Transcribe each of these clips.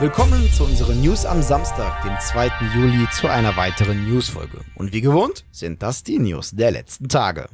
Willkommen zu unseren News am Samstag, dem 2. Juli, zu einer weiteren Newsfolge. Und wie gewohnt sind das die News der letzten Tage.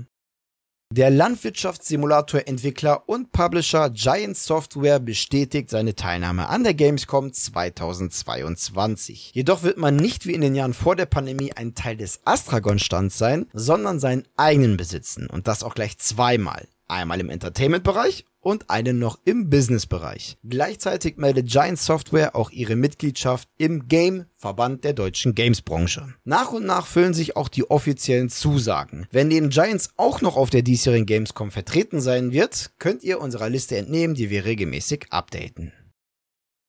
Der Landwirtschaftssimulator-Entwickler und Publisher Giant Software bestätigt seine Teilnahme an der Gamescom 2022. Jedoch wird man nicht wie in den Jahren vor der Pandemie ein Teil des Astragon-Stands sein, sondern seinen eigenen besitzen und das auch gleich zweimal. Einmal im Entertainment-Bereich und einen noch im Business-Bereich. Gleichzeitig meldet Giant Software auch ihre Mitgliedschaft im Game Verband der deutschen Games-Branche. Nach und nach füllen sich auch die offiziellen Zusagen. Wenn neben Giants auch noch auf der diesjährigen Gamescom vertreten sein wird, könnt ihr unserer Liste entnehmen, die wir regelmäßig updaten.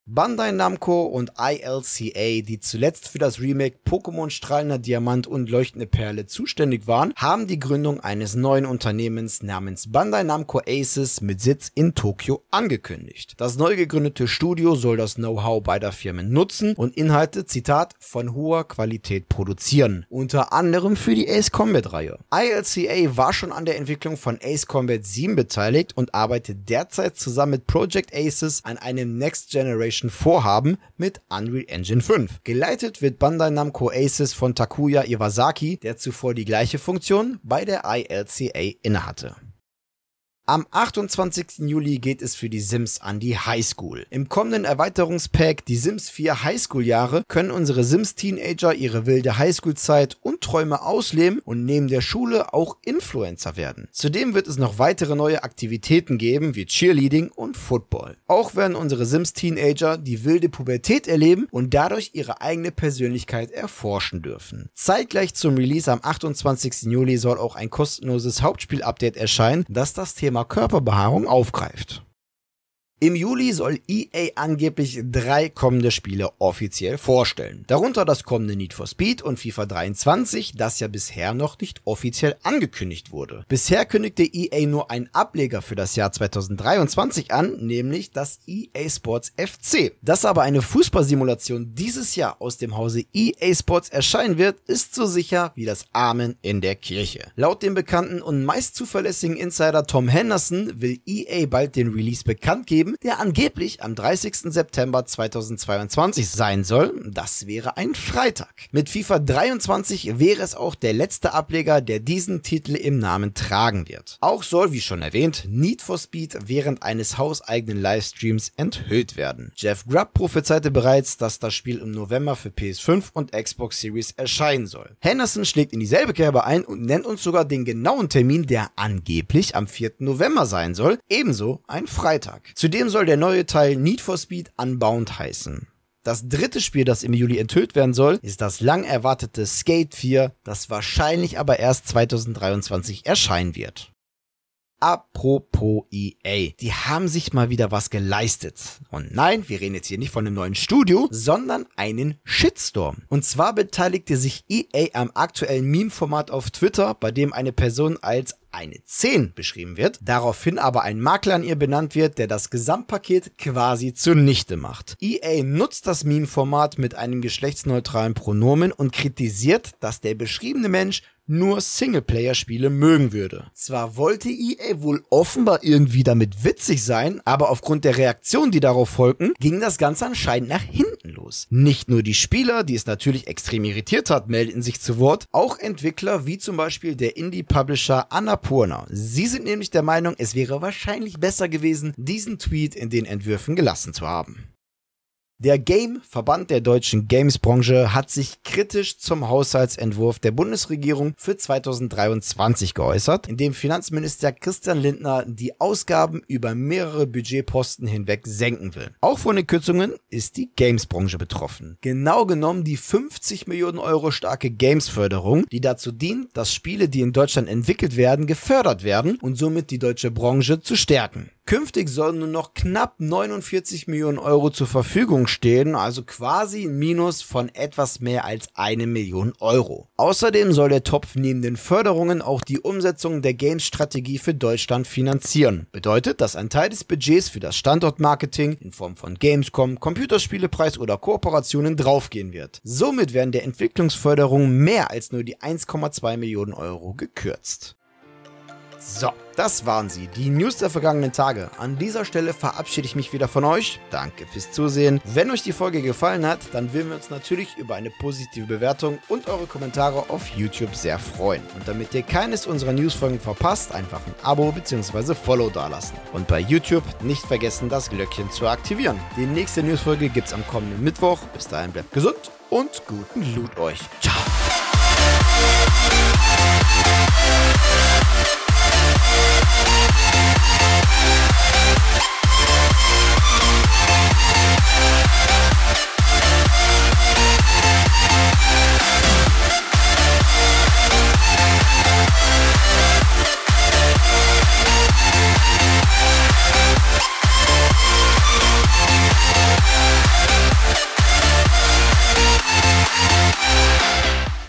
Bandai Namco und ILCA, die zuletzt für das Remake Pokémon Strahlender Diamant und Leuchtende Perle zuständig waren, haben die Gründung eines neuen Unternehmens namens Bandai Namco Aces mit Sitz in Tokio angekündigt. Das neu gegründete Studio soll das Know-how beider Firmen nutzen und Inhalte, Zitat, von hoher Qualität produzieren, unter anderem für die Ace Combat Reihe. ILCA war schon an der Entwicklung von Ace Combat 7 beteiligt und arbeitet derzeit zusammen mit Project Aces an einem Next Generation Generation Vorhaben mit Unreal Engine 5. Geleitet wird Bandai Namco Aces von Takuya Iwasaki, der zuvor die gleiche Funktion bei der ILCA innehatte. Am 28. Juli geht es für die Sims an die Highschool. Im kommenden Erweiterungspack Die Sims 4 Highschool-Jahre können unsere Sims-Teenager ihre wilde Highschool-Zeit und Träume ausleben und neben der Schule auch Influencer werden. Zudem wird es noch weitere neue Aktivitäten geben, wie Cheerleading und Football. Auch werden unsere Sims-Teenager die wilde Pubertät erleben und dadurch ihre eigene Persönlichkeit erforschen dürfen. Zeitgleich zum Release am 28. Juli soll auch ein kostenloses Hauptspiel-Update erscheinen, das das Thema Thema Körperbehaarung aufgreift. Im Juli soll EA angeblich drei kommende Spiele offiziell vorstellen. Darunter das kommende Need for Speed und FIFA 23, das ja bisher noch nicht offiziell angekündigt wurde. Bisher kündigte EA nur einen Ableger für das Jahr 2023 an, nämlich das EA Sports FC. Dass aber eine Fußballsimulation dieses Jahr aus dem Hause EA Sports erscheinen wird, ist so sicher wie das Amen in der Kirche. Laut dem bekannten und meist zuverlässigen Insider Tom Henderson will EA bald den Release bekannt geben, der angeblich am 30. September 2022 sein soll. Das wäre ein Freitag. Mit FIFA 23 wäre es auch der letzte Ableger, der diesen Titel im Namen tragen wird. Auch soll, wie schon erwähnt, Need for Speed während eines hauseigenen Livestreams enthüllt werden. Jeff Grubb prophezeite bereits, dass das Spiel im November für PS5 und Xbox Series erscheinen soll. Henderson schlägt in dieselbe Kerbe ein und nennt uns sogar den genauen Termin, der angeblich am 4. November sein soll, ebenso ein Freitag. Zudem Zudem soll der neue Teil Need for Speed Unbound heißen. Das dritte Spiel, das im Juli enthüllt werden soll, ist das lang erwartete Skate 4, das wahrscheinlich aber erst 2023 erscheinen wird. Apropos EA, die haben sich mal wieder was geleistet. Und nein, wir reden jetzt hier nicht von einem neuen Studio, sondern einen Shitstorm. Und zwar beteiligte sich EA am aktuellen Meme-Format auf Twitter, bei dem eine Person als eine 10 beschrieben wird, daraufhin aber ein Makler an ihr benannt wird, der das Gesamtpaket quasi zunichte macht. EA nutzt das Meme-Format mit einem geschlechtsneutralen Pronomen und kritisiert, dass der beschriebene Mensch nur Singleplayer-Spiele mögen würde. Zwar wollte EA wohl offenbar irgendwie damit witzig sein, aber aufgrund der Reaktionen, die darauf folgten, ging das Ganze anscheinend nach hinten los. Nicht nur die Spieler, die es natürlich extrem irritiert hat, meldeten sich zu Wort, auch Entwickler wie zum Beispiel der Indie-Publisher Annapurna. Sie sind nämlich der Meinung, es wäre wahrscheinlich besser gewesen, diesen Tweet in den Entwürfen gelassen zu haben. Der Game Verband der deutschen Games-Branche hat sich kritisch zum Haushaltsentwurf der Bundesregierung für 2023 geäußert, in dem Finanzminister Christian Lindner die Ausgaben über mehrere Budgetposten hinweg senken will. Auch von den Kürzungen ist die Games-Branche betroffen. Genau genommen die 50 Millionen Euro starke Games-Förderung, die dazu dient, dass Spiele, die in Deutschland entwickelt werden, gefördert werden und somit die deutsche Branche zu stärken. Künftig sollen nur noch knapp 49 Millionen Euro zur Verfügung stehen, also quasi ein Minus von etwas mehr als eine Million Euro. Außerdem soll der Topf neben den Förderungen auch die Umsetzung der Games-Strategie für Deutschland finanzieren. Bedeutet, dass ein Teil des Budgets für das Standortmarketing in Form von Gamescom, Computerspielepreis oder Kooperationen draufgehen wird. Somit werden der Entwicklungsförderung mehr als nur die 1,2 Millionen Euro gekürzt. So, das waren sie, die News der vergangenen Tage. An dieser Stelle verabschiede ich mich wieder von euch. Danke fürs Zusehen. Wenn euch die Folge gefallen hat, dann würden wir uns natürlich über eine positive Bewertung und eure Kommentare auf YouTube sehr freuen. Und damit ihr keines unserer Newsfolgen verpasst, einfach ein Abo bzw. Follow dalassen. Und bei YouTube nicht vergessen, das Glöckchen zu aktivieren. Die nächste Newsfolge gibt es am kommenden Mittwoch. Bis dahin bleibt gesund und guten Loot euch. Ciao.